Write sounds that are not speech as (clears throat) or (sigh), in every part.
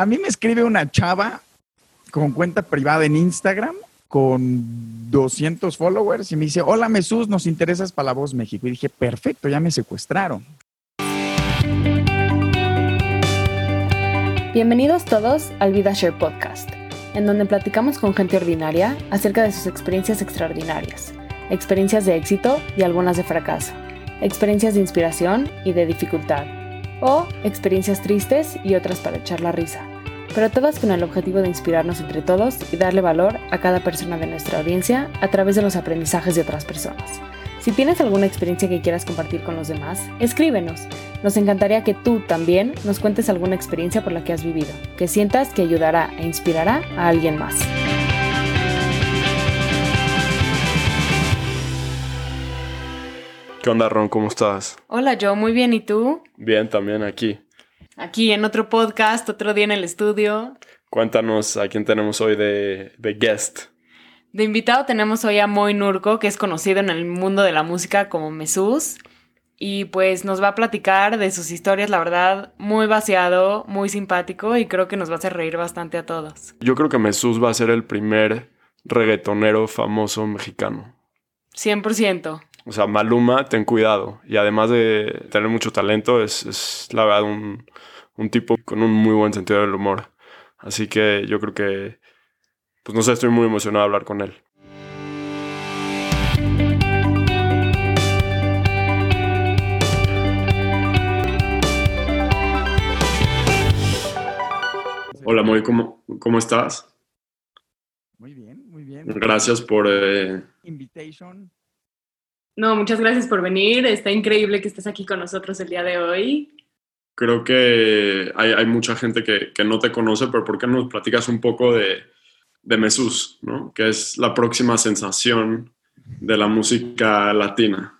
a mí me escribe una chava con cuenta privada en Instagram con 200 followers y me dice, hola Mesús, nos interesas para La Voz México. Y dije, perfecto, ya me secuestraron. Bienvenidos todos al VidaShare Podcast, en donde platicamos con gente ordinaria acerca de sus experiencias extraordinarias, experiencias de éxito y algunas de fracaso, experiencias de inspiración y de dificultad, o experiencias tristes y otras para echar la risa pero todas con el objetivo de inspirarnos entre todos y darle valor a cada persona de nuestra audiencia a través de los aprendizajes de otras personas. Si tienes alguna experiencia que quieras compartir con los demás, escríbenos. Nos encantaría que tú también nos cuentes alguna experiencia por la que has vivido, que sientas que ayudará e inspirará a alguien más. ¿Qué onda, Ron? ¿Cómo estás? Hola, yo muy bien. ¿Y tú? Bien, también aquí aquí en otro podcast, otro día en el estudio. Cuéntanos a quién tenemos hoy de, guest. De invitado tenemos hoy a Moy Nurko, que es conocido en el mundo de la música como Mesús. Y pues nos va a platicar de sus historias, la verdad, muy vaciado, muy simpático y creo que nos va a hacer reír bastante a todos. Yo creo que Mesús va a ser el primer reggaetonero famoso mexicano. 100%. O sea, Maluma, ten cuidado. Y además de tener mucho talento, es, es la verdad un, un tipo con un muy buen sentido del humor. Así que yo creo que, pues no sé, estoy muy emocionado de hablar con él. Hola, Moy, ¿cómo, ¿cómo estás? Muy bien, muy bien. Gracias por... Eh... Invitation. No, muchas gracias por venir. Está increíble que estés aquí con nosotros el día de hoy creo que hay, mucha gente que, no te conoce, pero ¿por qué no nos platicas un poco de, de Mesús, ¿no? que es la próxima sensación de la música latina?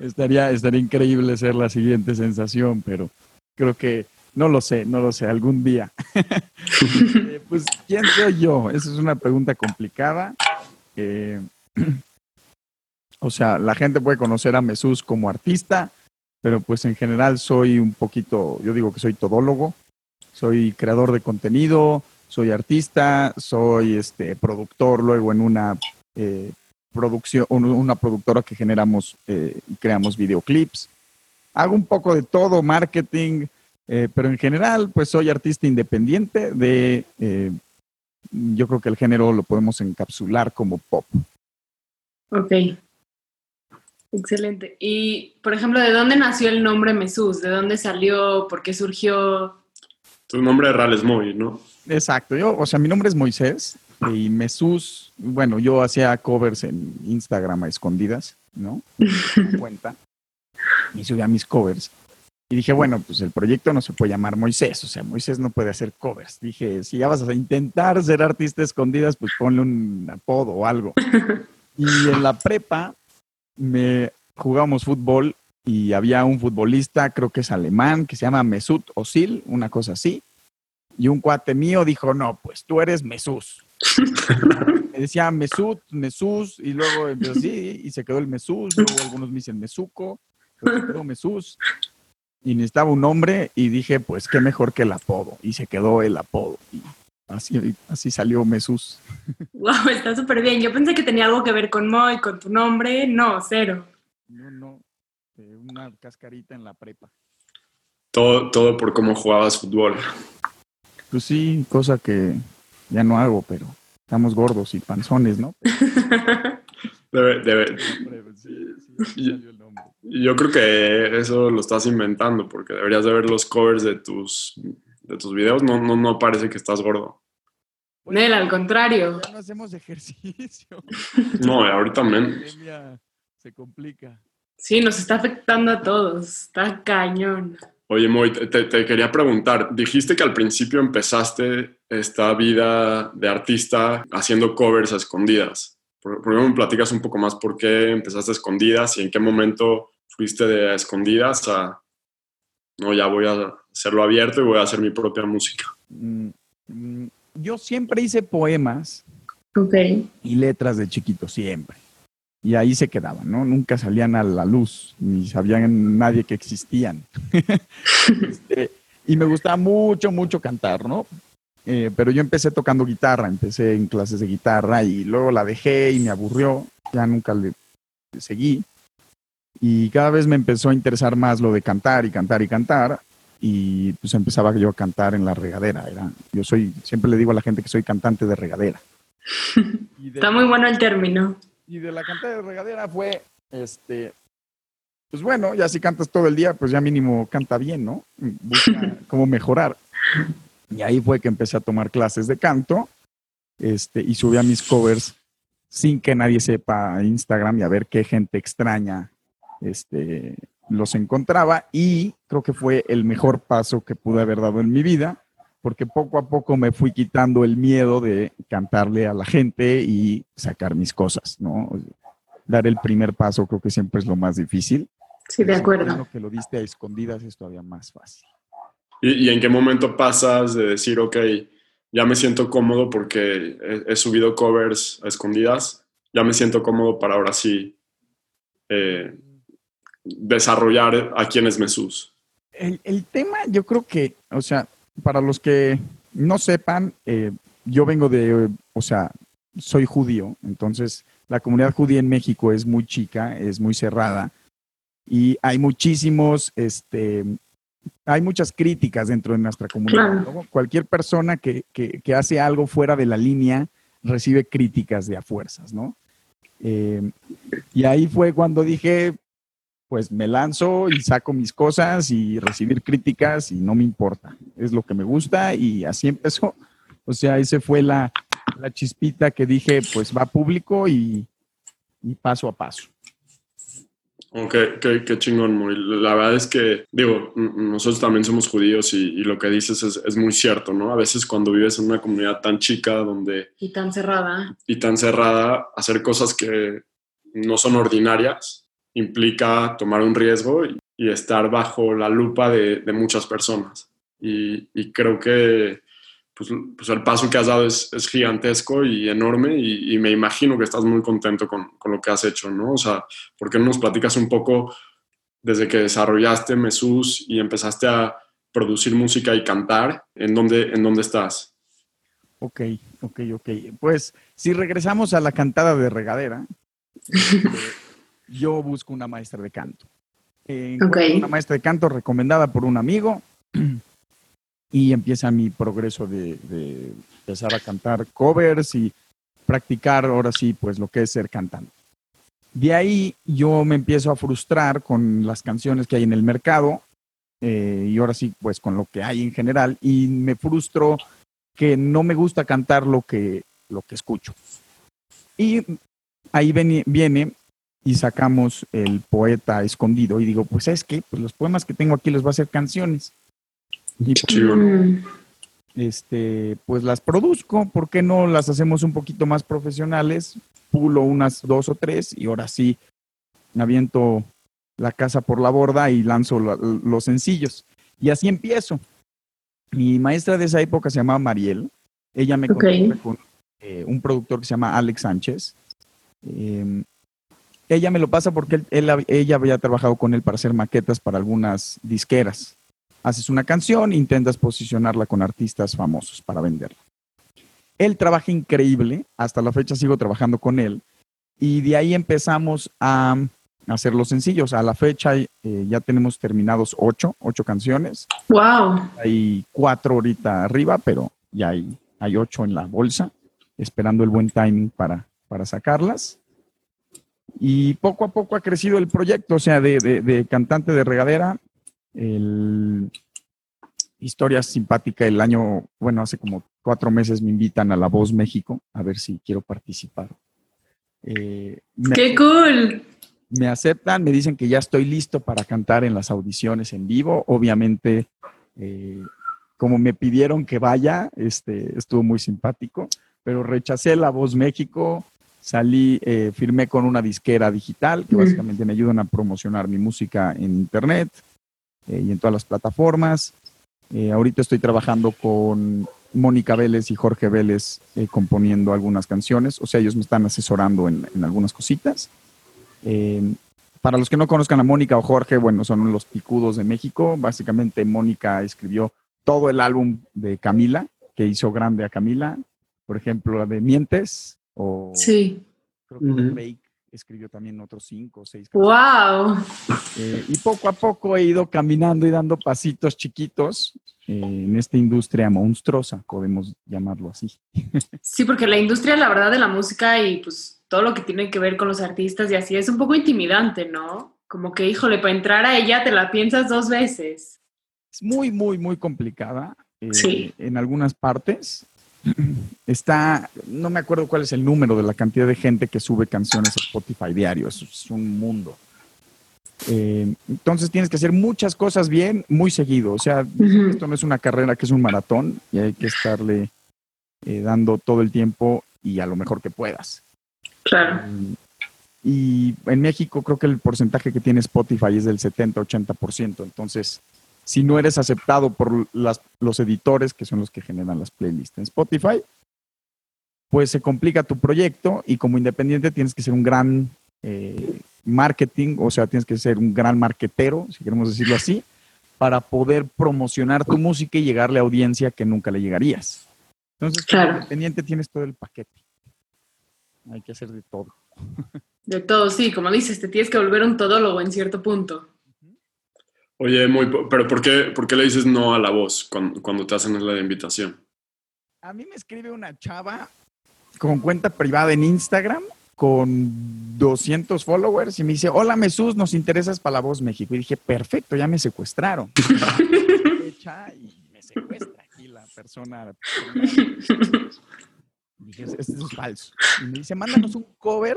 Estaría, estaría increíble ser la siguiente sensación, pero creo que no lo sé, no lo sé, algún día. (laughs) Eh, pues, ¿quién soy yo? Esa es una pregunta complicada. Eh, (clears throat) o sea, la gente puede conocer a Mesús como artista, pero pues en general soy un poquito, yo digo que soy todólogo, soy creador de contenido, soy artista, soy este productor luego en una eh, producción, una productora que generamos eh, y creamos videoclips. Hago un poco de todo, marketing, eh, pero en general pues soy artista independiente de, yo creo que el género lo podemos encapsular como pop. Ok. Excelente. Y, por ejemplo, ¿de dónde nació el nombre Mesús? ¿De dónde salió? ¿Por qué surgió? Tu nombre real es Moy, ¿no? Exacto. Yo, o sea, mi nombre es Moisés y Mesús, bueno, yo hacía covers en Instagram a escondidas, ¿no? (laughs) cuenta. Y subía mis covers. Y dije, bueno, pues el proyecto no se puede llamar Moisés, o sea, Moisés no puede hacer covers. Dije, si ya vas a intentar ser artista escondidas, pues ponle un apodo o algo. (laughs) Y en la prepa me jugamos fútbol y había un futbolista, creo que es alemán, que se llama Mesut Özil, una cosa así. Y un cuate mío dijo, no, pues tú eres Mesús. (laughs) me decía Mesut, Mesús, y luego así, y se quedó el Mesús, luego algunos me dicen Mesuco, pero se quedó Mesús. Y necesitaba un nombre y dije, pues qué mejor que el apodo. Y se quedó el apodo. Y así, así salió Mesús. Wow, está súper bien. Yo pensé que tenía algo que ver con Moy, con tu nombre. No, cero. No, no. Eh, una cascarita en la prepa. Todo, todo por cómo jugabas fútbol. Pues sí, cosa que ya no hago, pero estamos gordos y panzones, ¿no? (laughs) debe, debe. yo, creo que eso lo estás inventando, porque deberías de ver los covers de tus, de tus videos. No, no, no parece que estás gordo. Nel, al contrario. Ya no hacemos ejercicio. (laughs) No, ahorita menos. Se complica. Sí, nos está afectando a todos. Está cañón. Oye, Moy, te, quería preguntar, dijiste que al principio empezaste esta vida de artista haciendo covers a escondidas. ¿Por, qué no me platicas un poco más por qué empezaste a escondidas y en qué momento fuiste de escondidas a, no, ya voy a hacerlo abierto y voy a hacer mi propia música? Mm, mm, yo siempre hice poemas y letras de chiquito, siempre. Y ahí se quedaban, ¿no? Nunca salían a la luz, ni sabían nadie que existían. (laughs) Este, y me gustaba mucho, mucho cantar, ¿no? Eh, pero yo empecé tocando guitarra, empecé en clases de guitarra y luego la dejé y me aburrió, ya nunca le seguí. Y cada vez me empezó a interesar más lo de cantar y cantar y cantar. Y pues empezaba yo a cantar en la regadera. Era, yo soy, siempre le digo a la gente que soy cantante de regadera. (laughs) Está muy bueno el término. Y de la cantada de regadera fue, este, pues bueno, ya si cantas todo el día, pues ya mínimo canta bien, ¿no? Busca (laughs) cómo mejorar. Y ahí fue que empecé a tomar clases de canto este, y subí a mis covers sin que nadie sepa Instagram y a ver qué gente extraña este, los encontraba. Y creo que fue el mejor paso que pude haber dado en mi vida, porque poco a poco me fui quitando el miedo de cantarle a la gente y sacar mis cosas, ¿no? Dar el primer paso creo que siempre es lo más difícil. Sí, de acuerdo. Lo que lo diste a escondidas es todavía más fácil. ¿Y, en qué momento pasas de decir, ok, ya me siento cómodo porque he, subido covers a escondidas, ya me siento cómodo para ahora sí eh, desarrollar a quién es Jesús? El, el, tema, yo creo que, o sea, para los que no sepan, eh, yo vengo de, o sea, soy judío, entonces la comunidad judía en México es muy chica, es muy cerrada y hay muchísimos, este, hay muchas críticas dentro de nuestra comunidad. Cualquier persona que, que, hace algo fuera de la línea recibe críticas de a fuerzas, ¿no? Eh, y ahí fue cuando dije, pues me lanzo y saco mis cosas y recibir críticas y no me importa. Es lo que me gusta y así empezó. O sea, ese fue la, la chispita que dije, pues va público y, y paso a paso. Ok, qué, qué, chingón, muy. La verdad es que, digo, nosotros también somos judíos y, y lo que dices es, es, muy cierto, ¿no? A veces cuando vives en una comunidad tan chica donde... Y tan cerrada. Y tan cerrada, hacer cosas que no son ordinarias implica tomar un riesgo y, y estar bajo la lupa de, de muchas personas. Y, y creo que pues, pues, el paso que has dado es, gigantesco y enorme y, me imagino que estás muy contento con, lo que has hecho, ¿no? O sea, ¿por qué no nos platicas un poco desde que desarrollaste Mesús y empezaste a producir música y cantar, ¿en dónde, en dónde estás? Ok, ok, ok. Pues si regresamos a la cantada de regadera, (laughs) yo busco una maestra de canto. Una maestra de canto recomendada por un amigo (clears throat) y empieza mi progreso de, empezar a cantar covers y practicar ahora sí, pues lo que es ser cantante. De ahí yo me empiezo a frustrar con las canciones que hay en el mercado eh, y ahora sí, pues con lo que hay en general y me frustro que no me gusta cantar lo que, lo que escucho. Y ahí viene y sacamos el poeta escondido y digo, pues es que pues los poemas que tengo aquí los voy a hacer canciones. Y pues, este, pues las produzco, ¿por qué no las hacemos un poquito más profesionales? Pulo unas dos o tres y ahora sí aviento la casa por la borda y lanzo los sencillos. Y así empiezo. Mi maestra de esa época se llamaba Mariel. Ella me okay. con eh, un productor que se llama Alex Sánchez. Em, ella me lo pasa porque ella había trabajado con él para hacer maquetas para algunas disqueras haces una canción, intentas posicionarla con artistas famosos para venderla. Él trabaja increíble, hasta la fecha sigo trabajando con él, y de ahí empezamos a hacer los sencillos. A la fecha eh, ya tenemos terminados ocho, ocho canciones. ¡Wow! Hay cuatro ahorita arriba, pero ya hay, hay ocho en la bolsa, esperando el buen timing para, para sacarlas. Y poco a poco ha crecido el proyecto, o sea, de, de cantante de regadera el, historia simpática, el año, bueno, hace como cuatro meses me invitan a La Voz México a ver si quiero participar. Eh, ¡Qué cool! Me aceptan, me dicen que ya estoy listo para cantar en las audiciones en vivo. Obviamente, eh, como me pidieron que vaya, este, estuvo muy simpático, pero rechacé La Voz México, salí, eh, firmé con una disquera digital que básicamente me ayudan a promocionar mi música en internet eh, y en todas las plataformas. Eh, ahorita estoy trabajando con Mónica Vélez y Jorge Vélez eh, componiendo algunas canciones, o sea, ellos me están asesorando en, algunas cositas. para los que no conozcan a Mónica o Jorge, bueno, son los picudos de México. Básicamente, Mónica escribió todo el álbum de Camila, que hizo grande a Camila. Por ejemplo, la de Mientes o sí. creo que escribió también otros cinco o seis. ¡Wow! Eh, y poco a poco he ido caminando y dando pasitos chiquitos eh, en esta industria monstruosa, podemos llamarlo así. (laughs) Sí, porque la industria, la verdad, de la música y pues todo lo que tiene que ver con los artistas y así es un poco intimidante, ¿no? Como que, híjole, para entrar a ella te la piensas dos veces. Es muy, muy, muy complicada. Eh, sí. En algunas partes está, no me acuerdo cuál es el número de la cantidad de gente que sube canciones a Spotify diario, es un mundo. Eh, entonces tienes que hacer muchas cosas bien muy seguido. O sea, esto no es una carrera que es un maratón y hay que estarle eh, dando todo el tiempo y a lo mejor que puedas. Claro. y en México creo que el porcentaje que tiene Spotify es del 70-80%. Entonces, si no eres aceptado por los editores, que son los que generan las playlists en Spotify, pues se complica tu proyecto y como independiente tienes que ser un gran eh, marketing, o sea, tienes que ser un gran marketero, si queremos decirlo así, para poder promocionar tu música y llegarle a audiencia que nunca le llegarías. Entonces, como independiente tienes todo el paquete. Hay que hacer de todo. De todo, sí, como dices, te tienes que volver un todólogo en cierto punto. Oye, muy, pero ¿por qué, ¿por qué le dices no a la voz cuando, cuando te hacen la invitación? A mí me escribe una chava con cuenta privada en Instagram con 200 followers y me dice, hola Mesús, nos interesas para La Voz México. Y dije, perfecto, ya me secuestraron. (laughs) y me secuestra aquí la persona. Y dije, esto es falso. Y me dice, mándanos un cover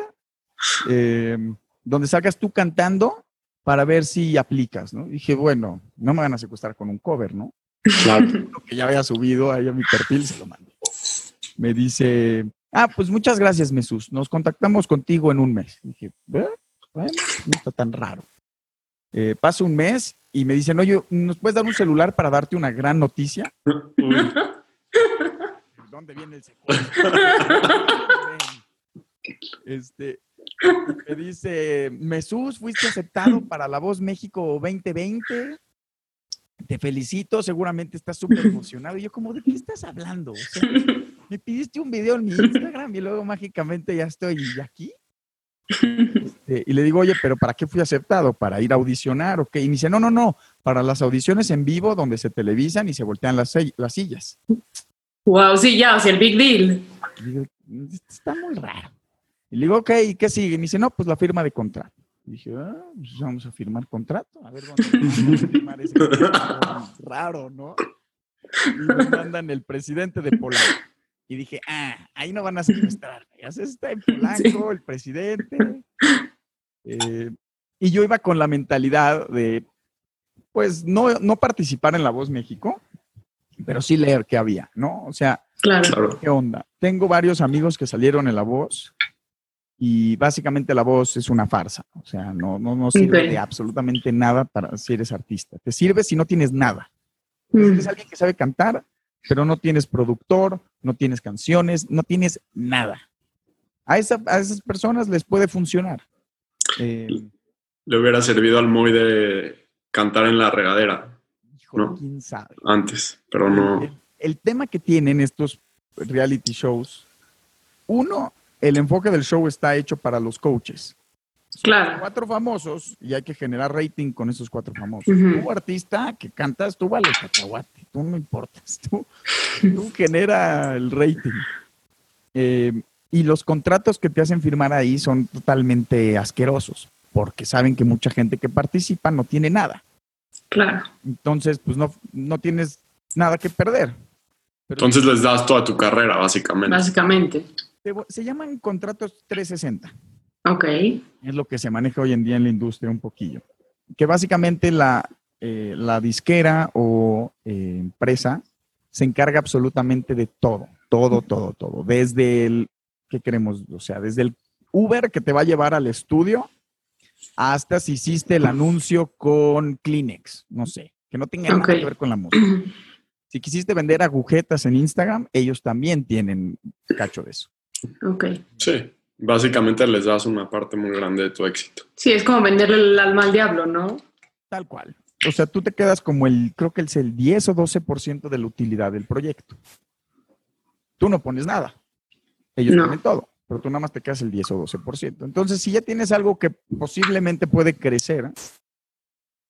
eh, donde salgas tú cantando para ver si aplicas, ¿no? Y dije, bueno, no me van a secuestrar con un cover, ¿no? Claro. (laughs) Lo que ya había subido ahí a mi perfil se lo mandé. Me dice, Ah, pues muchas gracias, Mesús. Nos contactamos contigo en un mes. dije, bueno, no está tan raro. Eh, pasa un mes y me dicen, oye, ¿nos puedes dar un celular para darte una gran noticia? (laughs) ¿Dónde viene el secuestro? (laughs) este, me dice, Mesús, fuiste aceptado (laughs) para La Voz México 2020 te felicito, seguramente estás súper emocionado. Y yo como, ¿de qué estás hablando? (laughs) me pidiste un video en mi Instagram y luego mágicamente ya estoy aquí. Este, y le digo, oye, pero ¿para qué fui aceptado? ¿Para ir a audicionar o qué? Y me dice, no, no, no, para las audiciones en vivo donde se televisan y se voltean las, las sillas. Wow, sí, ya, o sea, el big deal. está muy raro. Y le digo, ok, ¿y qué sigue? Y me dice, no, pues la firma de contrato dije, ah, pues vamos a firmar contrato. A ver dónde vamos a firmar ese contrato (laughs) raro, ¿no? Y me mandan el presidente de Polanco. Y dije, ah, ahí no van a secuestrar. Ya se está en Polanco, el presidente. Eh, y yo iba con la mentalidad de, pues, no, no participar en La Voz México, pero sí leer qué había, ¿no? O sea, claro. ¿qué onda? Tengo varios amigos que salieron en La Voz y básicamente la voz es una farsa, o sea, no, no, no sirve de absolutamente nada para si eres artista. Te sirve si no tienes nada. Mm. Eres alguien que sabe cantar, pero no tienes productor, no tienes canciones, no tienes nada. A, esa, a esas personas les puede funcionar. Eh, Le hubiera servido al Moy de cantar en la regadera. Hijo, quién sabe. Antes, pero no. el tema que tienen estos reality shows, uno, el enfoque del show está hecho para los coaches. claro. Cuatro famosos y hay que generar rating con esos cuatro famosos. Tú, artista que cantas, tú vale cacahuate, tú no importas, (laughs) tú, tú (laughs) genera el rating. Eh, y los contratos que te hacen firmar ahí son totalmente asquerosos, porque saben que mucha gente que participa no tiene nada. Claro. Entonces, pues no, no tienes nada que perder. Entonces les das toda tu carrera, básicamente. Básicamente se llaman contratos 360. Ok. Es lo que se maneja hoy en día en la industria un poquillo. Que básicamente la, eh, la disquera o eh, empresa se encarga absolutamente de todo, todo, todo, todo. Desde el, ¿qué queremos? O sea, desde el Uber que te va a llevar al estudio hasta si hiciste el anuncio con Kleenex, no sé, que no tenga nada que ver con la música. Si quisiste vender agujetas en Instagram, ellos también tienen cacho de eso. Ok. Sí. Básicamente les das una parte muy grande de tu éxito. Sí, es como venderle el alma al diablo, ¿no? Tal cual. O sea, tú te quedas como el, creo que es el 10 o 12% de la utilidad del proyecto. Tú no pones nada. Ellos No. ponen todo, pero tú nada más te quedas el 10 o 12%. Entonces, si ya tienes algo que posiblemente puede crecer,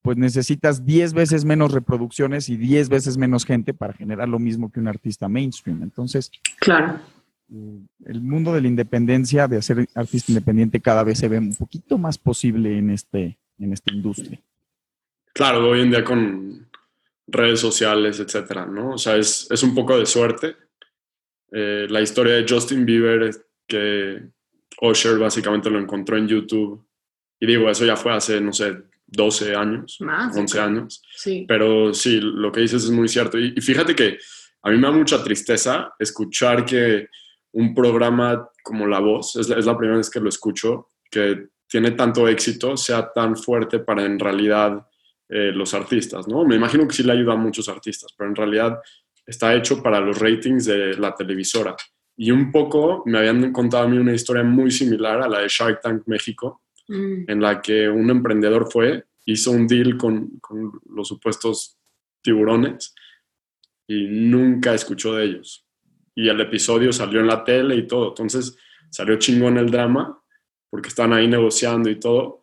pues necesitas 10 veces menos reproducciones y 10 veces menos gente para generar lo mismo que un artista mainstream. Entonces, Claro. El mundo de la independencia, de hacer artista independiente, cada vez se ve un poquito más posible en, este, en esta industria. Claro, hoy en día con redes sociales, etcétera, ¿no? O sea, es, es un poco de suerte. Eh, la historia de Justin Bieber es que Usher básicamente lo encontró en YouTube. Y digo, eso ya fue hace, no sé, 12 años, Más. 11 años. Sí. Pero sí, lo que dices es muy cierto. Y, y fíjate que a mí me da mucha tristeza escuchar que un programa como La Voz, es la, es la primera vez que lo escucho, que tiene tanto éxito, sea tan fuerte para en realidad eh, los artistas, ¿no? Me imagino que sí le ayuda a muchos artistas, pero en realidad está hecho para los ratings de la televisora. Y un poco me habían contado a mí una historia muy similar a la de Shark Tank México, Mm. en la que un emprendedor fue, hizo un deal con, con los supuestos tiburones y nunca escuchó de ellos. Y el episodio salió en la tele y todo. Entonces salió chingón el drama porque estaban ahí negociando y todo.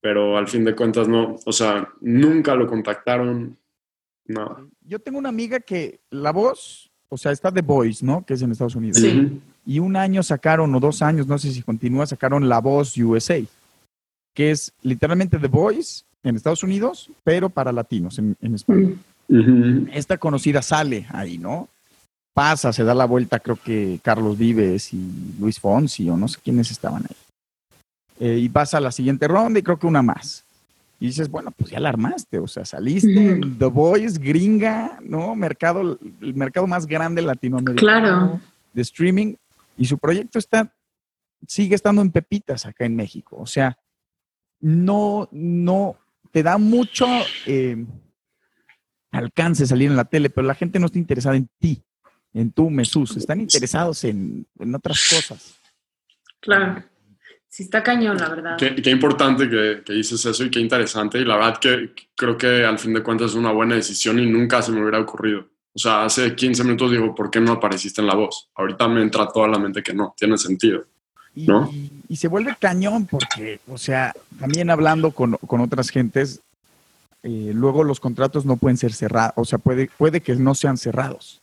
Pero al fin de cuentas no, o sea, nunca lo contactaron. No. Yo tengo una amiga que la voz, o sea, está The Voice, ¿no? Que es en Estados Unidos. Sí. Y un año sacaron, o dos años, no sé si continúa, sacaron La Voz USA, que es literalmente The Voice en Estados Unidos, pero para latinos en, en español. Ujú. Esta conocida sale ahí, ¿no? Pasa, se da la vuelta, creo que Carlos Vives y Luis Fonsi, o no sé quiénes estaban ahí. Eh, y pasa a la siguiente ronda y creo que una más. Y dices, bueno, pues ya la armaste, o sea, saliste The Voice, gringa, ¿no? Mercado, el mercado más grande latinoamericano Claro. de streaming y su proyecto está, sigue estando en pepitas acá en México. O sea, no, no, te da mucho eh, alcance salir en la tele, pero la gente no está interesada en ti, en tu Mesús, están interesados en, en otras cosas. Claro. Sí, está cañón, la verdad. Qué, qué importante que, que dices eso y qué interesante. Y la verdad que creo que al fin de cuentas es una buena decisión y nunca se me hubiera ocurrido. O sea, hace 15 minutos digo, ¿por qué no apareciste en la voz? Ahorita me entra toda la mente que no, tiene sentido. Y, ¿No? y- y se vuelve cañón porque, o sea, también hablando con, con otras gentes, eh, luego los contratos no pueden ser cerrados, o sea, puede, puede que no sean cerrados.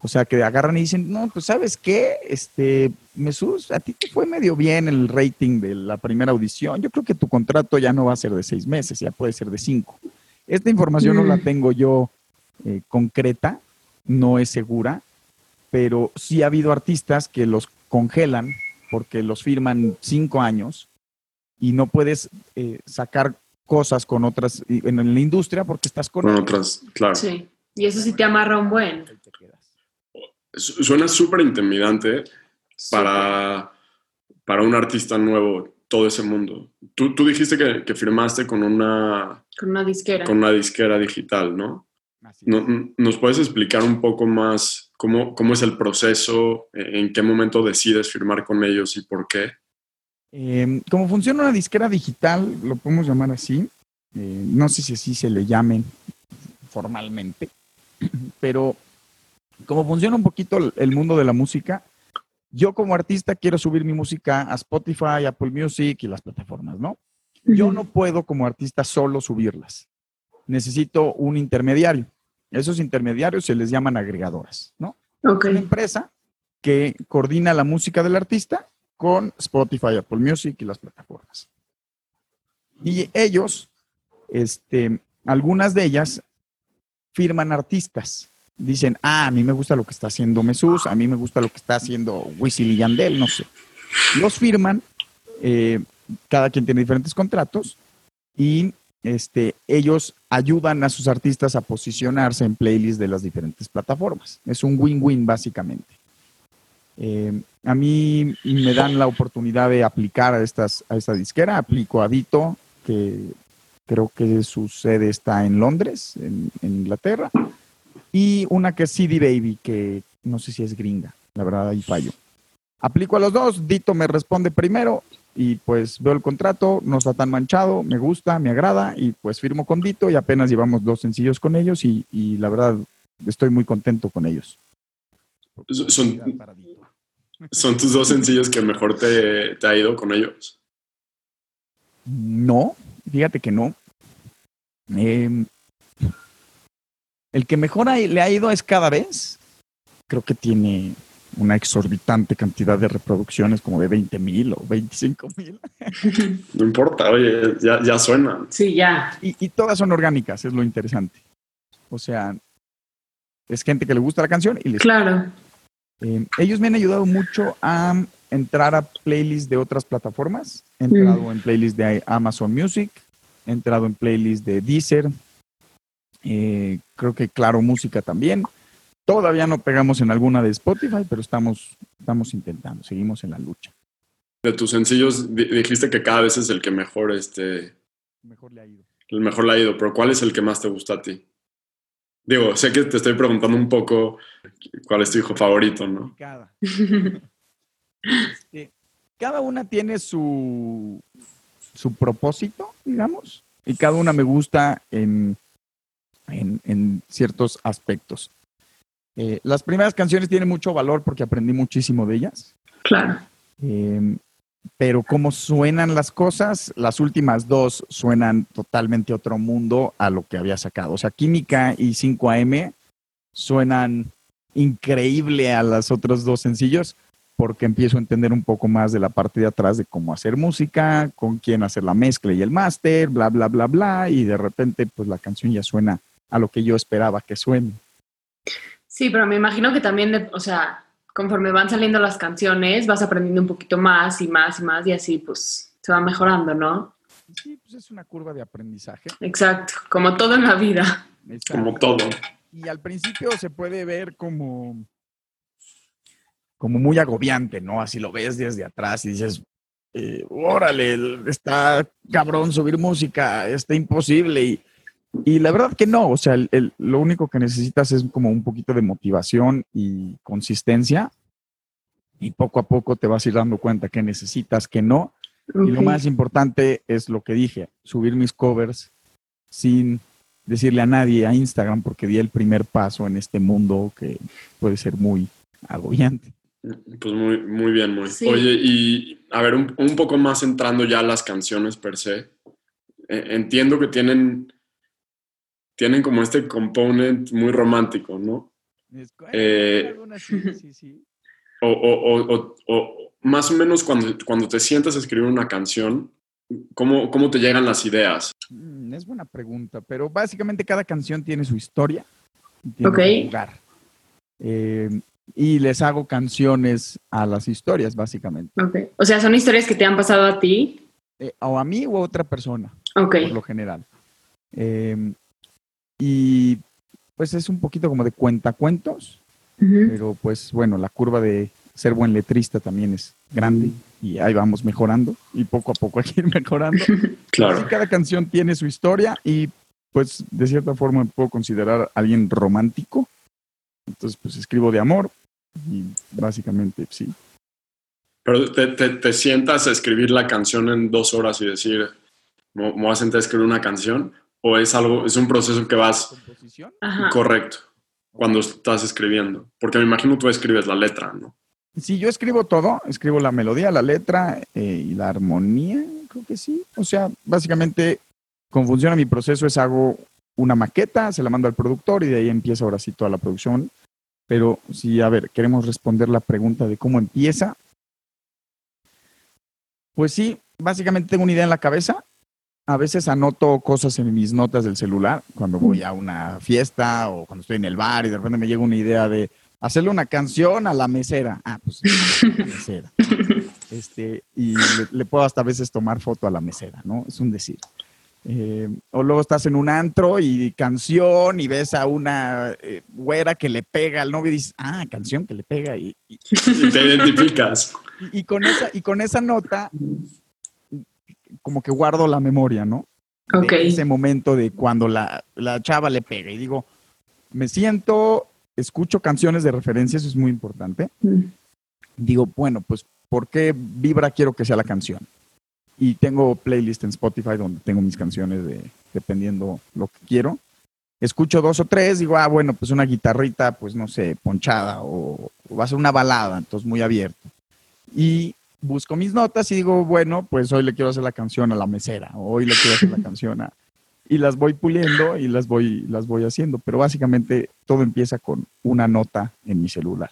O sea, que agarran y dicen, no, pues sabes qué, este, Mesús, a ti te fue medio bien el rating de la primera audición. Yo creo que tu contrato ya no va a ser de seis meses, ya puede ser de cinco. Esta información no la Mm. tengo yo eh, concreta, no es segura, pero sí ha habido artistas que los congelan porque los firman cinco años y no puedes eh, sacar cosas con otras en la industria porque estás con, Con otras, claro. Sí. Y eso sí te amarra un buen. Ahí te quedas. Su- Suena súper intimidante para, para un artista nuevo todo ese mundo. Tú, tú dijiste que, que firmaste con una, Con una disquera. con una disquera digital, ¿no? No- ¿Nos puedes explicar un poco más cómo, cómo es el proceso, eh, en qué momento decides firmar con ellos y por qué? Eh, como funciona una disquera digital, lo podemos llamar así, eh, no sé si así se le llamen formalmente, (clears throat) pero como funciona un poquito el, mundo de la música, yo como artista quiero subir mi música a Spotify, Apple Music y las plataformas, ¿no? Yo no puedo como artista solo subirlas. Necesito un intermediario. Esos intermediarios se les llaman agregadoras, ¿no? Una empresa que coordina la música del artista con Spotify, Apple Music y las plataformas. Y ellos, este, algunas de ellas firman artistas. Dicen, ah, a mí me gusta lo que está haciendo Mesús, a mí me gusta lo que está haciendo Wisin y Yandel, no sé. Los firman, eh, cada quien tiene diferentes contratos y este, ellos ayudan a sus artistas a posicionarse en playlists de las diferentes plataformas. Es un win-win básicamente. Eh, a mí me dan la oportunidad de aplicar a, estas, a esta disquera. Aplico a Dito, que creo que su sede está en Londres, en Inglaterra. Y una que es CD Baby, que no sé si es gringa, la verdad ahí fallo. aplico a los dos, Dito me responde primero y pues veo el contrato, no está tan manchado, me gusta, me agrada y pues firmo con Dito y apenas llevamos dos sencillos con ellos y, y la verdad estoy muy contento con ellos. Son, son tus dos sencillos que mejor te, te ha ido con ellos. No, fíjate que no. Eh, el que mejor ha- le ha ido es cada vez. Creo que tiene una exorbitante cantidad de reproducciones, como de 20 mil o 25 mil. (laughs) No importa, oye, ya, ya suena. Sí, ya. Y, y todas son orgánicas, es lo interesante. O sea, es gente que le gusta la canción y les Claro. Eh, ellos me han ayudado mucho a entrar a playlists de otras plataformas. He entrado en playlists de Amazon Music, he entrado en playlists de Deezer, eh, creo que Claro Música también. Todavía no pegamos en alguna de Spotify, pero estamos, estamos intentando, seguimos en la lucha. De tus sencillos di- dijiste que cada vez es el que mejor, este, Mejor le ha ido. el mejor le ha ido, pero ¿cuál es el que más te gusta a ti? Digo, sé que te estoy preguntando un poco cuál es tu hijo favorito, ¿no? Cada. Este, cada una tiene su, su propósito, digamos, y cada una me gusta en, en, en ciertos aspectos. Eh, las primeras canciones tienen mucho valor porque aprendí muchísimo de ellas, Claro. eh, pero cómo suenan las cosas, las últimas dos suenan totalmente otro mundo a lo que había sacado. O sea, Química y 5AM suenan increíble a los otros dos sencillos porque empiezo a entender un poco más de la parte de atrás de cómo hacer música, con quién hacer la mezcla y el máster, bla, bla, bla, bla, y de repente pues la canción ya suena a lo que yo esperaba que suene. Sí, pero me imagino que también, de- o sea, conforme van saliendo las canciones, vas aprendiendo un poquito más y más y más y así pues se va mejorando, ¿no? Sí, pues es una curva de aprendizaje. Exacto, como todo en la vida. Como todo. Y al principio se puede ver como, como muy agobiante, ¿no? Así lo ves desde atrás y dices, eh, órale, está cabrón subir música, está imposible. Y, y la verdad que no, o sea, el- el- lo único que necesitas es como un poquito de motivación y consistencia. Y poco a poco te vas a ir dando cuenta que necesitas, que no. Y lo más importante es lo que dije, subir mis covers sin decirle a nadie a Instagram porque di el primer paso en este mundo que puede ser muy agobiante. Pues muy, muy bien, muy. Sí. Oye, y a ver, un, un poco más entrando ya a las canciones per se. eh, entiendo que tienen, tienen como este component muy romántico, ¿no? Es- Eh, sí, sí, sí. O, o- o- o- o más o menos cuando, cuando te sientas a escribir una canción, ¿cómo, cómo te llegan las ideas? Mm, Es buena pregunta, pero básicamente cada canción tiene su historia, tiene Ok. su lugar. Eh, y les hago canciones a las historias, básicamente. O sea, son historias que te han pasado a ti. Eh, o a mí o a otra persona. Ok. por lo general. Eh, y pues es un poquito como de cuentacuentos, Ujú. pero pues bueno, la curva de ser buen letrista también es grande y ahí vamos mejorando y poco a poco (laughs) hay que ir mejorando. (laughs) Claro. cada canción tiene su historia y pues de cierta forma me puedo considerar alguien romántico. Entonces pues escribo de amor y básicamente sí. Pero te, te- te sientas a escribir la canción en dos horas y decir, ¿me me voy a sentar a escribir una canción? ¿O es algo, es un proceso que vas. Ajá. correcto cuando estás escribiendo? Porque me imagino tú escribes la letra, ¿no? Sí, yo escribo todo, escribo la melodía, la letra eh, y la armonía, creo que sí. O sea, básicamente, cómo funciona mi proceso es hago una maqueta, se la mando al productor y de ahí empieza ahora sí toda la producción. Pero si, a ver, queremos responder la pregunta de cómo empieza. Pues sí, básicamente tengo una idea en la cabeza. A veces anoto cosas en mis notas del celular cuando voy a una fiesta o cuando estoy en el bar y de repente me llega una idea de hacerle una canción a la mesera. Ah, pues la mesera. (laughs) Este, y le, le puedo hasta a veces tomar foto a la mesera, ¿no? Es un decir. Eh, o luego estás en un antro y canción y ves a una eh, güera que le pega al novio y dices, ah, canción que le pega. Y, y- Y (laughs) te identificas. y con, esa, y con esa nota, como que guardo la memoria, ¿no? De Ok. ese momento de cuando la, la chava le pega y digo, me siento, escucho canciones de referencia, eso es muy importante. Mm. digo, bueno, pues, ¿por qué Vibra quiero que sea la canción? Y tengo playlist en Spotify donde tengo mis canciones de, dependiendo lo que quiero. Escucho dos o tres, digo, ah, bueno, pues una guitarrita, pues no sé, ponchada o, o va a ser una balada, entonces muy abierto. Y busco mis notas y digo, bueno, pues hoy le quiero hacer la canción a la mesera, o hoy le quiero hacer la (laughs) canción a... Y las voy puliendo y las voy, las voy haciendo, pero básicamente todo empieza con una nota en mi celular.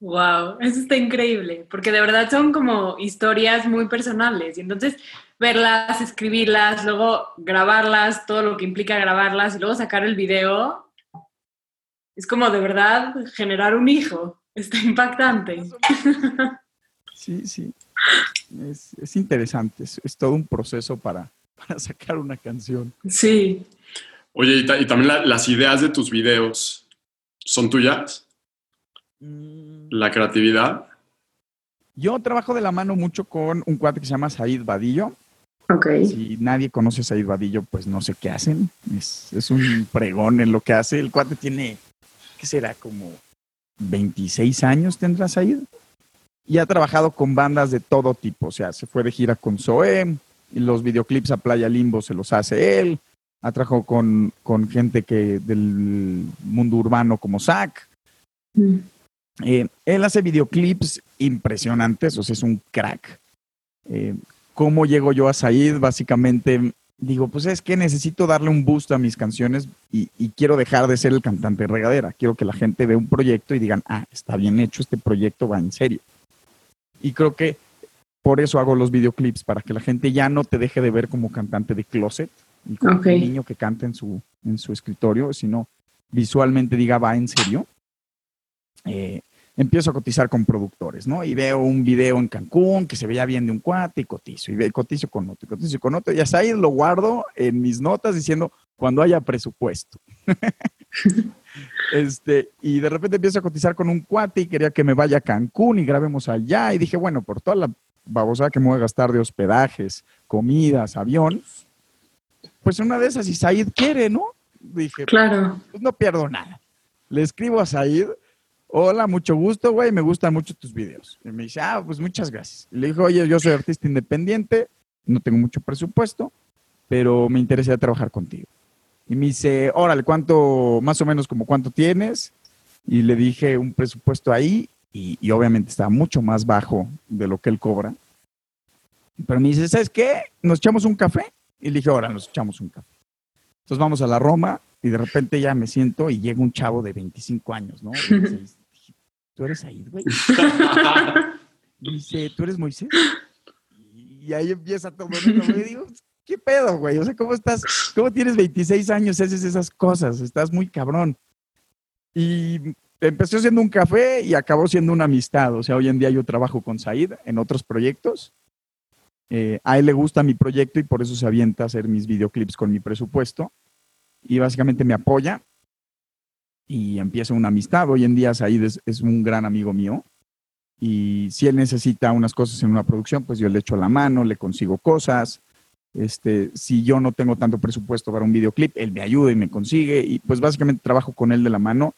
Wow, eso está increíble, porque de verdad son como historias muy personales y entonces verlas, escribirlas, luego grabarlas, todo lo que implica grabarlas y luego sacar el video, es como de verdad generar un hijo, está impactante. Sí, sí, es, es interesante, es, es, todo un proceso para, (laughs) para, sacar una canción. Sí. Oye, y, y también la, las ideas de tus videos, ¿son tuyas? Mm. La creatividad. Yo trabajo de la mano mucho con un cuate que se llama Said Vadillo. Ok. Si nadie conoce a Said Vadillo, pues no sé qué hacen. Es, es, un pregón en lo que hace. El cuate tiene, ¿qué será? Como 26 años tendrá Said. Y ha trabajado con bandas de todo tipo. O sea, se fue de gira con Zoé. Y los videoclips a Playa Limbo se los hace él. Ha trabajado con, con gente que del mundo urbano como Zack. Mm. Eh, él hace videoclips impresionantes, o sea, es un crack. Eh, ¿Cómo llego yo a Said? Básicamente digo, pues es que necesito darle un boost a mis canciones y, y, quiero dejar de ser el cantante de regadera. Quiero que la gente vea un proyecto y digan, ah, está bien hecho, este proyecto va en serio. Y creo que por eso hago los videoclips, para que la gente ya no te deje de ver como cantante de closet y como okay. un niño que canta en su, en su escritorio, sino visualmente diga, va en serio. Eh, empiezo a cotizar con productores, ¿no? Y veo un video en Cancún que se veía bien de un cuate y cotizo, y cotizo con otro, y cotizo con otro, y hasta ahí lo guardo en mis notas diciendo cuando haya presupuesto. (laughs) (laughs) este, y de repente empiezo a cotizar con un cuate y quería que me vaya a Cancún y grabemos allá, y dije, bueno, por toda la babosa que me voy a gastar de hospedajes, comidas, avión, pues una de esas, y Said quiere, ¿no? Dije, claro. pues no pierdo nada. Le escribo a Said, hola, mucho gusto, güey, me gustan mucho tus videos. Y me dice, ah, pues muchas gracias. Y le dijo, oye, yo soy artista independiente, no tengo mucho presupuesto, pero me interesaría trabajar contigo. Y me dice, órale, ¿cuánto, más o menos como cuánto tienes? Y le dije un presupuesto ahí, y, y obviamente estaba mucho más bajo de lo que él cobra. Pero me dice, ¿sabes qué? ¿Nos echamos un café? Y le dije, ahora nos echamos un café. Entonces vamos a la Roma, y de repente ya me siento y llega un chavo de 25 años, ¿no? Dice, (laughs) ¿Tú eres ahí, güey? (laughs) Y dice, ¿tú eres Moisés? Y ahí empieza todo güey. Digo, ¿qué pedo, güey? O sea, ¿cómo estás? ¿Cómo tienes 26 años y haces esas cosas? Estás muy cabrón. Y empezó siendo un café y acabó siendo una amistad. O sea, hoy en día yo trabajo con Said en otros proyectos. Eh, a él le gusta mi proyecto y por eso se avienta a hacer mis videoclips con mi presupuesto y básicamente me apoya y empieza una amistad. Hoy en día Said es, es, un gran amigo mío y si él necesita unas cosas en una producción, pues yo le echo la mano, le consigo cosas. Este, si yo no tengo tanto presupuesto para un videoclip, él me ayuda y me consigue y pues básicamente trabajo con él de la mano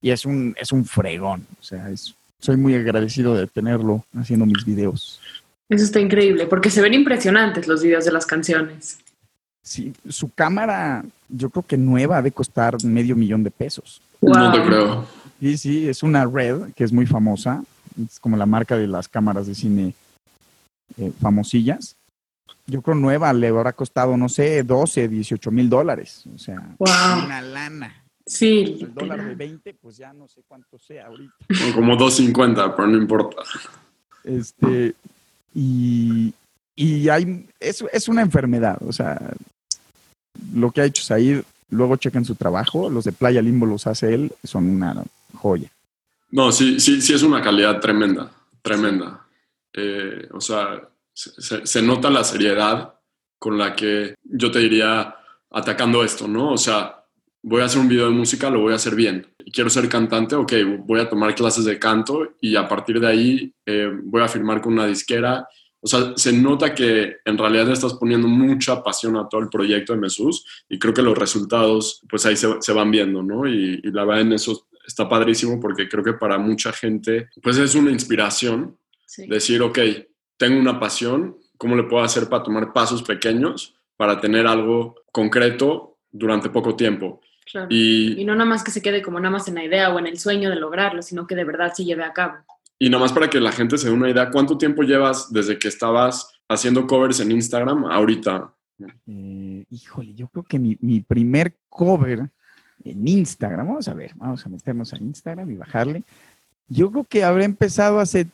y es un, es un fregón. O sea, es, soy muy agradecido de tenerlo haciendo mis videos. Eso está increíble porque se ven impresionantes los videos de las canciones. Sí, su cámara, yo creo que nueva, ha de costar medio millón de pesos. Wow. No te creo. Sí, sí, es una Red, que es muy famosa. Es como la marca de las cámaras de cine eh, famosillas. Yo creo nueva le habrá costado, no sé, 12, 18 mil dólares. O sea, wow. una lana. Sí. El dólar de 20, pues ya no sé cuánto sea ahorita. Como 2.50, pero no importa. Este, y, y hay, es, es una enfermedad, o sea, lo que ha hecho Said, luego chequen su trabajo, los de Playa Limbo los hace él, son una joya. No, sí, sí, sí es una calidad tremenda, tremenda. Eh, o sea, se, se, nota la seriedad con la que yo te diría atacando esto, ¿no? O sea, voy a hacer un video de música, lo voy a hacer bien. Quiero ser cantante, ok, voy a tomar clases de canto y a partir de ahí eh, voy a firmar con una disquera o sea, se nota que en realidad le estás poniendo mucha pasión a todo el proyecto de Mesús y creo que los resultados, pues ahí se, se van viendo, ¿no? Y, y, la verdad en eso está padrísimo porque creo que para mucha gente, pues es una inspiración Sí. decir, ok, tengo una pasión, ¿cómo le puedo hacer para tomar pasos pequeños para tener algo concreto durante poco tiempo? Claro. Y Y, no nada más que se quede como nada más en la idea o en el sueño de lograrlo, sino que de verdad se lleve a cabo. y nada más para que la gente se dé una idea, ¿cuánto tiempo llevas desde que estabas haciendo covers en Instagram ahorita? Eh, híjole, yo creo que mi, mi primer cover en Instagram, vamos a ver, vamos a meternos a Instagram y bajarle. Yo creo que habré empezado hace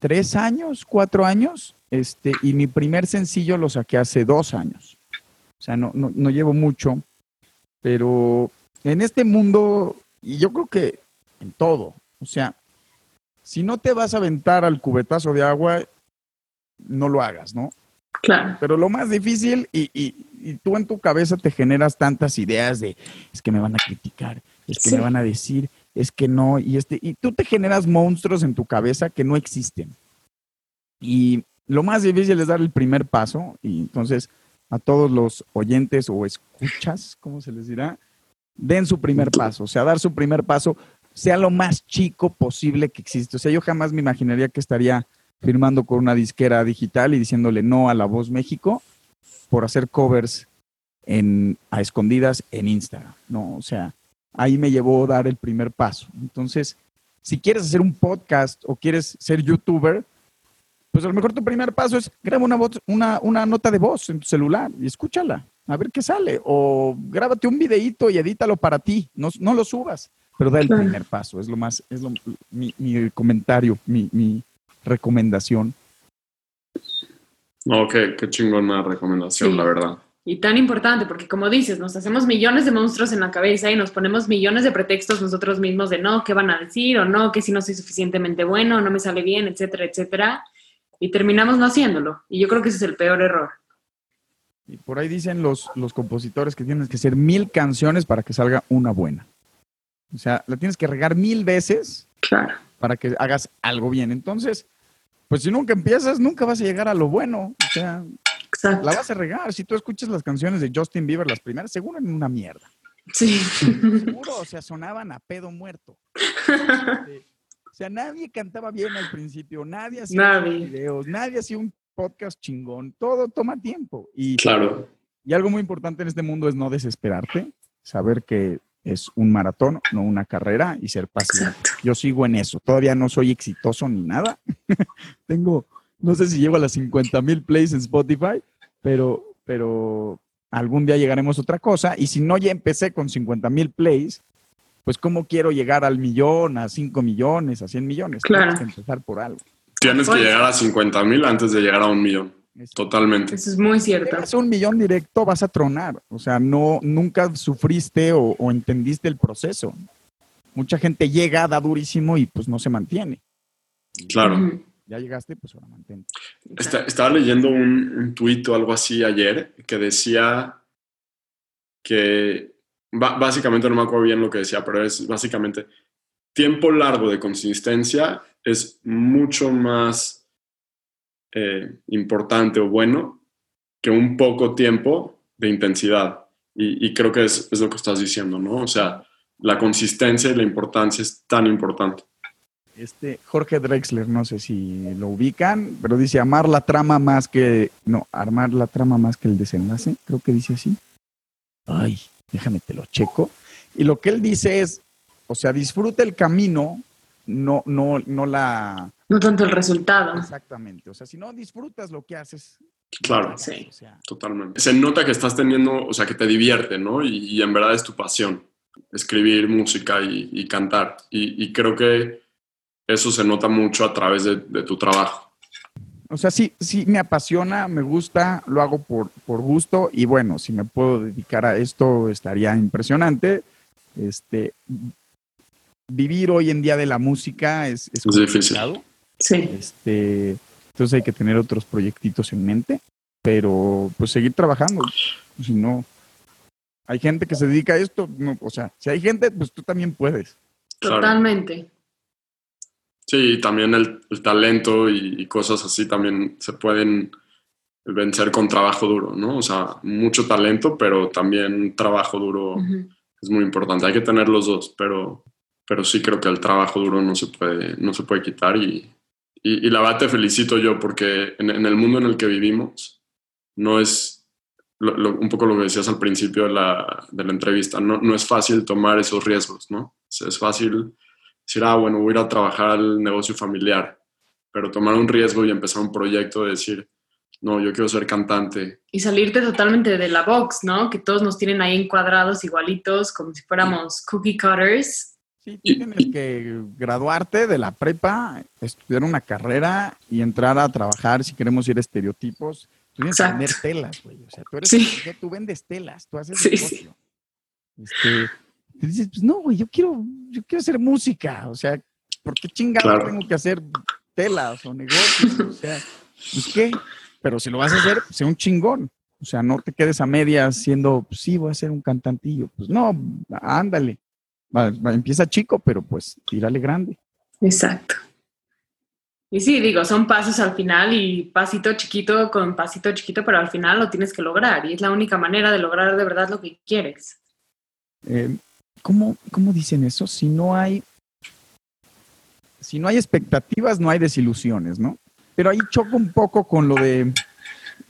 tres años, cuatro años, este, y mi primer sencillo lo saqué hace dos años. O sea, no, no, no llevo mucho, pero en este mundo, y yo creo que en todo, o sea, si no te vas a aventar al cubetazo de agua, no lo hagas, ¿no? Claro. Pero lo más difícil, y, y- y tú en tu cabeza te generas tantas ideas de, es que me van a criticar, es que Sí. me van a decir, es que no, y, este, y tú te generas monstruos en tu cabeza que no existen. Y lo más difícil es dar el primer paso, y entonces a todos los oyentes o escuchas, ¿cómo se les dirá? Den su primer paso, o sea, dar su primer paso sea lo más chico posible que existe. O sea, yo jamás me imaginaría que estaría firmando con una disquera digital y diciéndole no a La Voz México por hacer covers en, a escondidas en Instagram. No, o sea, ahí me llevó a dar el primer paso. Entonces, si quieres hacer un podcast o quieres ser youtuber, pues a lo mejor tu primer paso es graba una, voz, una, una nota de voz en tu celular y escúchala, a ver qué sale. O grábate un videíto y edítalo para ti, no, no lo subas, pero da el Claro. primer paso, es lo más, es lo, mi, mi comentario, mi, mi recomendación. No, qué, qué chingona recomendación, Sí. la verdad. Y tan importante, porque como dices, nos hacemos millones de monstruos en la cabeza y nos ponemos millones de pretextos nosotros mismos de no, qué van a decir o no, que si no soy suficientemente bueno, no me sale bien, etcétera, etcétera. Y terminamos no haciéndolo. Y yo creo que ese es el peor error. Y por ahí dicen los, los compositores que tienes que hacer mil canciones para que salga una buena. O sea, la tienes que regar mil veces Claro. para que hagas algo bien. Entonces, pues si nunca empiezas, nunca vas a llegar a lo bueno. O sea, Exacto. la vas a regar. Si tú escuchas las canciones de Justin Bieber, las primeras, seguro en una mierda. Sí. Seguro, o sea, sonaban a pedo muerto. Este, o sea, nadie cantaba bien al principio, nadie hacía Nadie. videos, nadie hacía un podcast chingón. Todo toma tiempo. Y Claro. y algo muy importante en este mundo es no desesperarte, saber que es un maratón, no una carrera y ser paciente. Exacto. Yo sigo en eso. Todavía no soy exitoso ni nada. (laughs) Tengo, no sé si llego a las 50 mil plays en Spotify, pero, pero algún día llegaremos a otra cosa. Y si no ya empecé con 50 mil plays, pues ¿cómo quiero llegar al millón, a 5 millones, a 100 millones? Claro. Tienes que empezar por algo. Tienes que llegar a 50 mil antes de llegar a un millón. Es- Totalmente. Eso es muy cierto. a un millón directo, vas a tronar. O sea, no, nunca sufriste o, o entendiste el proceso. Mucha gente llega, da durísimo y pues no se mantiene. Claro. Ya llegaste, pues ahora mantente. Está- estaba leyendo un, tuit o algo así ayer que decía que básicamente no me acuerdo bien lo que decía, pero es básicamente tiempo largo de consistencia es mucho más eh, importante o bueno que un poco tiempo de intensidad. Y, y creo que es, es lo que estás diciendo, ¿no? O sea, la consistencia y la importancia es tan importante. Este Jorge Drexler, no sé si lo ubican, pero dice amar la trama más que. No, armar la trama más que el desenlace. Creo que dice así. Ay, déjame te lo checo. Y lo que él dice es: o sea, disfruta el camino, no, no, no la. No tanto el resultado. Exactamente. O sea, si no disfrutas lo que haces. Claro. Sí. O sea, Totalmente. Se nota que estás teniendo, o sea, que te divierte, ¿no? Y, y en verdad es tu pasión, escribir música y, y cantar. Y, y creo que eso se nota mucho a través de, de tu trabajo. O sea, sí, sí me apasiona, me gusta, lo hago por, por gusto y bueno, si me puedo dedicar a esto estaría impresionante. Este, vivir hoy en día de la música es, es Es difícil. complicado. Sí. Este, entonces hay que tener otros proyectitos en mente, pero pues seguir trabajando. Si no, hay gente que se dedica a esto, no, o sea, si hay gente, pues tú también puedes. Claro. Totalmente. Sí, también el, el talento y, y cosas así también se pueden vencer con trabajo duro, ¿no? O sea, mucho talento, pero también trabajo duro es muy importante. Hay que tener los dos, pero, pero sí creo que el trabajo duro no se puede, no se puede quitar y, y, la verdad te felicito yo porque en, el mundo en el que vivimos no es un poco lo que decías al principio de la, de la entrevista, no, no, es fácil tomar esos riesgos, ¿no? Es, fácil decir, ah, bueno, voy a ir a trabajar al negocio familiar, pero tomar un riesgo y empezar un proyecto de decir, no, yo quiero ser cantante. Y salirte totalmente de la box, ¿no? Que todos nos tienen ahí encuadrados igualitos, como si fuéramos cookie cutters. Sí, tienes que graduarte de la prepa, estudiar una carrera y entrar a trabajar si queremos ir a estereotipos. Tú tienes que vender telas, güey. O sea, tú eres sí. tú vendes telas, tú haces sí, negocio. Este, dices, pues no, güey, yo quiero, yo quiero hacer música. O sea, ¿por qué chingado tengo que hacer telas o negocios? O sea, pues qué. Pero si lo vas a hacer, sea un chingón. O sea, no te quedes a medias siendo, pues, sí, voy a ser un cantantillo. Pues no, ándale empieza chico, pero pues tírale grande. Exacto. Y sí, digo, son pasos al final y pasito chiquito con pasito chiquito, pero al final lo tienes que lograr y es la única manera de lograr de verdad lo que quieres. Eh, ¿cómo, ¿Cómo dicen eso? Si no hay, si no hay expectativas, no hay desilusiones, ¿no? Pero ahí choco un poco con lo de,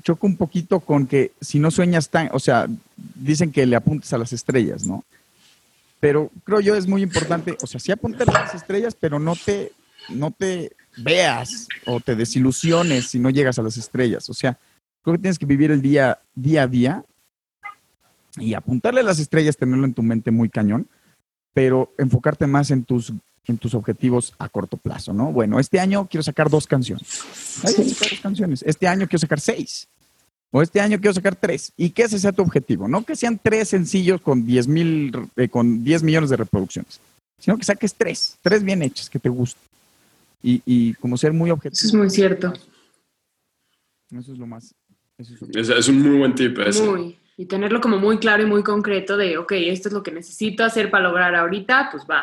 choco un poquito con que si no sueñas tan, o sea, dicen que le apuntes a las estrellas, ¿no? pero creo yo es muy importante, o sea, sí apuntar a las estrellas, pero no te, no te veas o te desilusiones si no llegas a las estrellas. O sea, creo que tienes que vivir el día, día a día y apuntarle a las estrellas, tenerlo en tu mente muy cañón, pero enfocarte más en tus, en tus objetivos a corto plazo, ¿no? Bueno, este año quiero sacar dos canciones. dos canciones. Este año quiero sacar seis. O este año quiero sacar tres. Y que ese sea tu objetivo. No que sean tres sencillos con 10, mil, eh, con 10 millones de reproducciones, sino que saques tres, tres bien hechas que te gusten. Y, y como ser muy objetivo. Eso es muy cierto. Eso es lo más. es, un muy buen tip. Ese. Muy. Y tenerlo como muy claro y muy concreto de, ok, esto es lo que necesito hacer para lograr ahorita, pues va,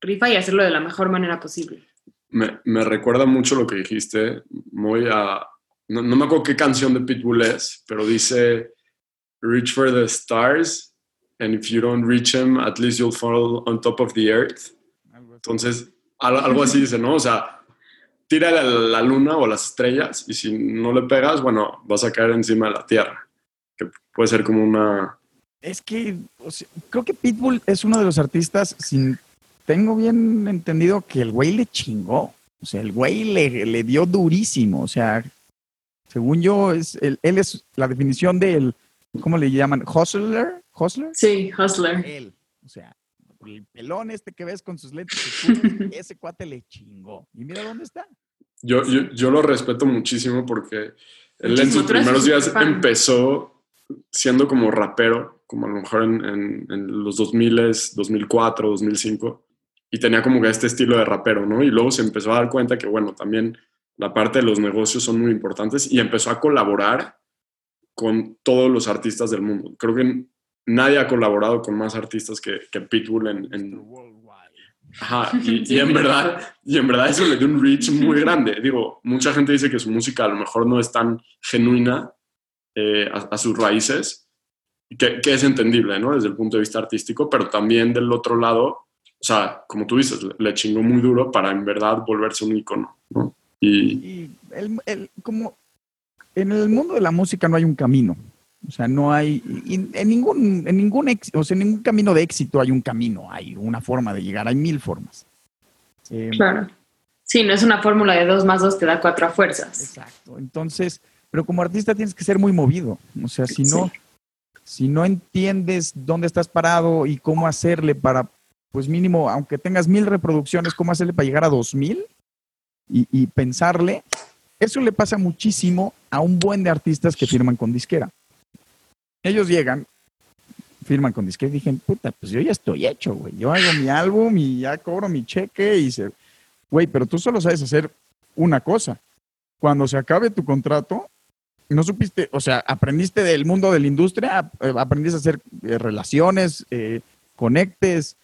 rifa y hacerlo de la mejor manera posible. Me, me recuerda mucho lo que dijiste, muy a, no, me acuerdo qué canción de Pitbull es, pero dice, reach for the stars, and if you don't reach them, at least you'll fall on top of the earth. Entonces, algo así dice, ¿no? O sea, tira la, la luna o las estrellas y si no le pegas, bueno, vas a caer encima de la tierra, que puede ser como una... Es que creo que Pitbull es uno de los artistas, sin, tengo bien entendido que el güey le chingó. O sea, el güey le, le dio durísimo. O sea, según yo, es él, es la definición del, ¿cómo le llaman? ¿Hustler? ¿Hustler? Sí, hustler. Él. O sea, el pelón este que ves con sus lentes, (laughs) ese cuate le chingó. Y mira dónde está. Yo, yo, yo lo respeto muchísimo porque él en sus primeros días empezó siendo como rapero, como a lo mejor en, en, en, los 2000, 2004, 2005, y tenía como que este estilo de rapero, ¿no? Y luego se empezó a dar cuenta que, bueno, también la parte de los negocios son muy importantes y empezó a colaborar con todos los artistas del mundo. Creo que nadie ha colaborado con más artistas que, que Pitbull en... Ajá, (laughs) y, en verdad, y en verdad eso le dio un reach muy grande. Digo, mucha gente dice que su música a lo mejor no es tan genuina eh, a, sus raíces, que, que, es entendible, ¿no? Desde el punto de vista artístico, pero también del otro lado, o sea, como tú dices, le chingó muy duro para en verdad volverse un icono, ¿no? Y, el, como en el mundo de la música no hay un camino. O sea, no hay, en ningún, en ningún, o sea, en ningún camino de éxito hay un camino, hay una forma de llegar, hay mil formas. Em, claro. Sí, no es una fórmula de dos más dos te da cuatro a fuerzas. Exacto. Entonces, pero como artista tienes que ser muy movido. O sea, si no, si no entiendes dónde estás parado y cómo hacerle para, pues mínimo, aunque tengas mil reproducciones, cómo hacerle para llegar a dos mil, y, pensarle, eso le pasa muchísimo a un buen de artistas que firman con disquera. Ellos llegan, firman con disquera y dicen, puta, pues yo ya estoy hecho, güey. Yo hago mi álbum y ya cobro mi cheque y se... Güey, pero tú solo sabes hacer una cosa. Cuando se acabe tu contrato, no supiste, o sea, aprendiste del mundo de la industria, eh, aprendiste a hacer eh, relaciones, eh, conectes,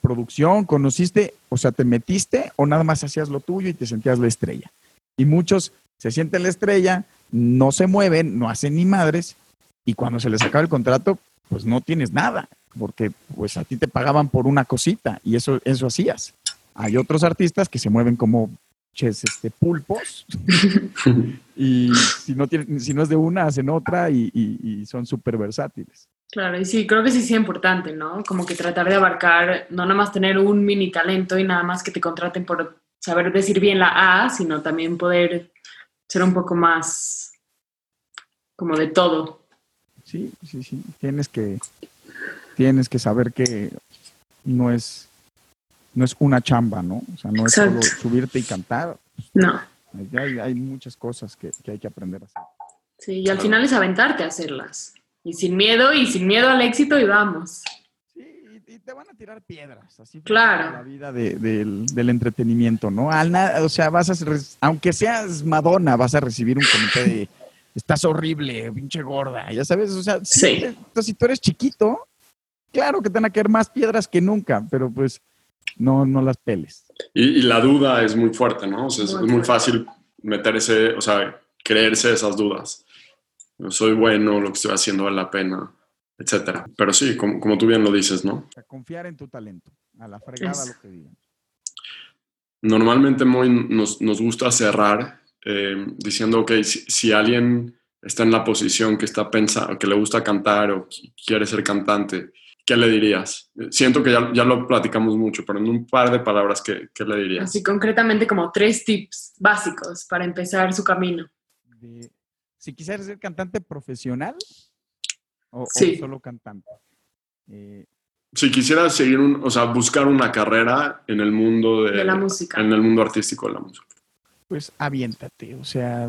producción, conociste, o sea, te metiste o nada más hacías lo tuyo y te sentías la estrella. Y muchos se sienten la estrella, no se mueven, no hacen ni madres y cuando se les acaba el contrato, pues no tienes nada. porque pues a ti te pagaban por una cosita y eso, eso hacías. Hay otros artistas que se mueven como este, pulpos (laughs) y si no, tienen, si no es de una, hacen otra y, y son súper versátiles. Claro, y sí, creo que sí es importante, ¿no? Como que tratar de abarcar, no nada más tener un mini talento y nada más que te contraten por saber decir bien la A, sino también poder ser un poco más como de todo. Sí, sí, sí. Tienes que, tienes que saber que no es, no es una chamba, ¿no? O sea, no es solo subirte y cantar. No. Hay, hay muchas cosas que, que hay que aprender a hacer. Sí, y al final es aventarte a hacerlas. Y sin miedo, y sin miedo al éxito, y vamos. Sí, y te van a tirar piedras, así claro. la vida del, del, entretenimiento, ¿no? Al nada, o sea, vas a, aunque seas Madonna, vas a recibir un comité de estás horrible, pinche gorda, ya sabes, o sea, sí. entonces, si tú eres chiquito, claro que te van a caer más piedras que nunca, pero pues no, no las peles. Y, la duda es muy fuerte, ¿no? O sea, es, muy fácil meterse, o sea, creerse esas dudas soy bueno, lo que estoy haciendo vale la pena, etcétera. Pero sí, como, como, tú bien lo dices, ¿no? A confiar en tu talento, a la fregada lo que digan. Normalmente muy nos, nos gusta cerrar eh, diciendo, ok, si, si, alguien está en la posición que está pensando, que le gusta cantar o quiere ser cantante, ¿qué le dirías? Siento que ya, ya lo platicamos mucho, pero en un par de palabras, ¿qué, ¿qué, le dirías? Así concretamente como tres tips básicos para empezar su camino. De si quisieras ser cantante profesional o, solo cantante. Eh, si quisieras seguir un, o sea, buscar una carrera en el mundo de, la música. En el mundo artístico de la música. Pues aviéntate, o sea,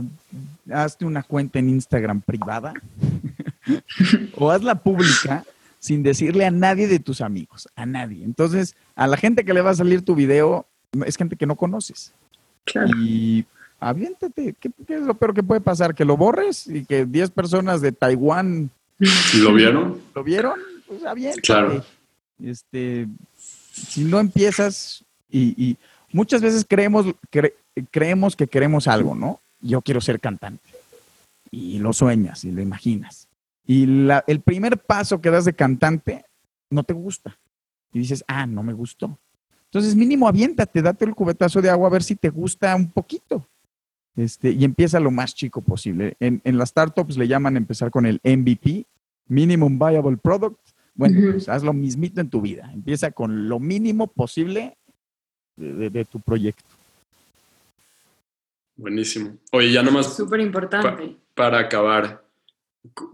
hazte una cuenta en Instagram privada (laughs) o hazla pública sin decirle a nadie de tus amigos, a nadie. Entonces, a la gente que le va a salir tu video es gente que no conoces. Claro. Y aviéntate. ¿Qué, es lo peor que puede pasar? ¿Que lo borres y que 10 personas de Taiwán... ¿Lo vieron? ¿Lo vieron? Pues aviéntate. Claro. Este, si no empiezas y, muchas veces creemos, creemos que queremos algo, ¿no? Yo quiero ser cantante. Y lo sueñas y lo imaginas. Y la, el primer paso que das de cantante no te gusta. Y dices, ah, no me gustó. Entonces, mínimo aviéntate, date el cubetazo de agua a ver si te gusta un poquito. Este, y empieza lo más chico posible. En, en las startups le llaman empezar con el MVP, Minimum Viable Product. Bueno, pues haz lo mismito en tu vida. Empieza con lo mínimo posible de, tu proyecto. Buenísimo. Oye, ya nomás. Súper importante. para acabar,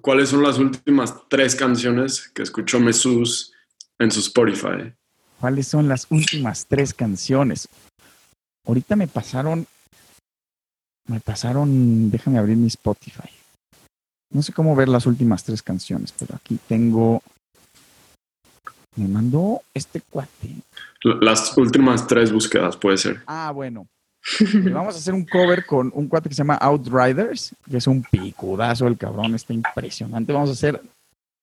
¿cuáles son las últimas tres canciones que escuchó Mesús en su Spotify? ¿Cuáles son las últimas tres canciones? Ahorita me pasaron me pasaron, déjame abrir mi Spotify. No sé cómo ver las últimas tres canciones, pero aquí tengo. Me mandó este cuate. Las últimas tres búsquedas, puede ser. Ah, bueno. Vamos a hacer un cover con un cuate que se llama Outriders, que es un picudazo el cabrón, está impresionante. Vamos a hacer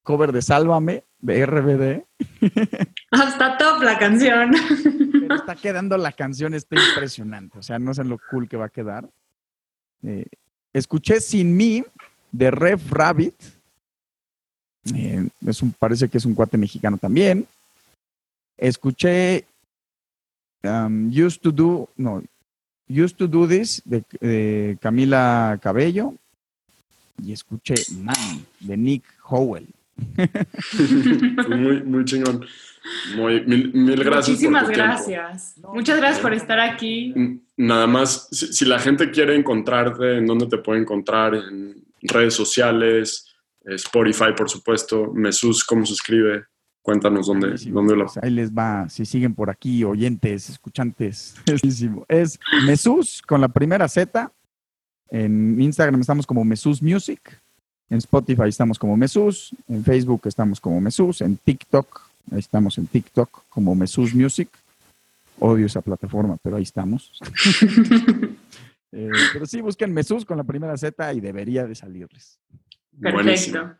cover de Sálvame, de RBD. (laughs) Hasta top la canción. Pero está quedando la canción, está impresionante. O sea, no sé lo cool que va a quedar. Eh, escuché Sin mí de Rev Rabbit. Eh, es un, parece que es un cuate mexicano también. Escuché um, Used to Do, no, Used to Do This de, Camila Cabello. Y escuché Man de Nick Howell. (laughs) muy, muy chingón. Muy, mil, gracias. Muchísimas gracias. Muchas gracias por estar aquí. Nada más, si, la gente quiere encontrarte, ¿en dónde te puede encontrar? En redes sociales, Spotify, por supuesto. Mesús, ¿cómo se escribe? Cuéntanos dónde, dónde lo... Pues ahí les va, si siguen por aquí, oyentes, escuchantes. (laughs) Es Mesús con la primera Z. En Instagram estamos como Mesús Music. En Spotify estamos como Mesús. En Facebook estamos como Mesús. En TikTok Ahí estamos en TikTok como Mesus Music. Odio esa plataforma, pero ahí estamos. (laughs) Eh, pero sí, busquen Mesus con la primera Z y debería de salirles. Perfecto.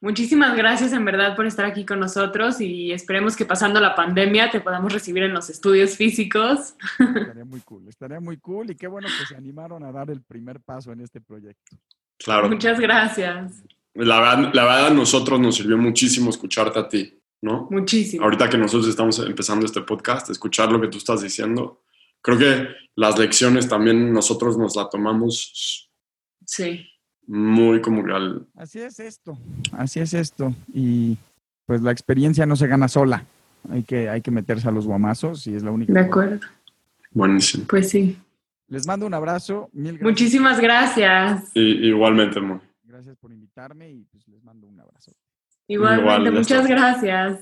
Muchísimas gracias en verdad por estar aquí con nosotros y esperemos que pasando la pandemia te podamos recibir en los estudios físicos. Estaría muy cool, estaría muy cool y qué bueno que se animaron a dar el primer paso en este proyecto. Claro. Muchas gracias. La verdad, la verdad a nosotros nos sirvió muchísimo escucharte a ti. ¿no? Muchísimo. Ahorita que nosotros estamos empezando este podcast, escuchar lo que tú estás diciendo, creo que las lecciones también nosotros nos la tomamos Sí. Muy como que al... Así es esto, así es esto. Y pues la experiencia no se gana sola. Hay que, hay que meterse a los guamazos y es la única. De acuerdo. Buenísimo. Pues sí. Les mando un abrazo. Mil gracias. Muchísimas gracias. Y, igualmente, Mo. Gracias por invitarme y pues les mando un abrazo. Igualmente, Igual, muchas gracias.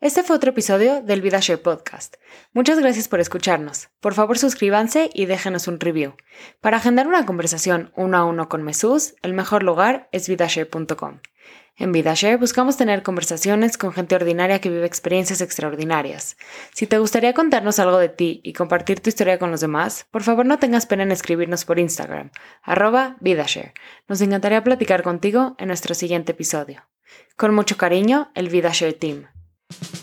Este fue otro episodio del VidaShare Podcast. Muchas gracias por escucharnos. Por favor, suscríbanse y déjenos un review. Para agendar una conversación uno a uno con Mesús, el mejor lugar es vidashare.com. En VidaShare buscamos tener conversaciones con gente ordinaria que vive experiencias extraordinarias. Si te gustaría contarnos algo de ti y compartir tu historia con los demás, por favor no tengas pena en escribirnos por Instagram, arroba VidaShare. Nos encantaría platicar contigo en nuestro siguiente episodio. Con mucho cariño, el VidaShare Team. you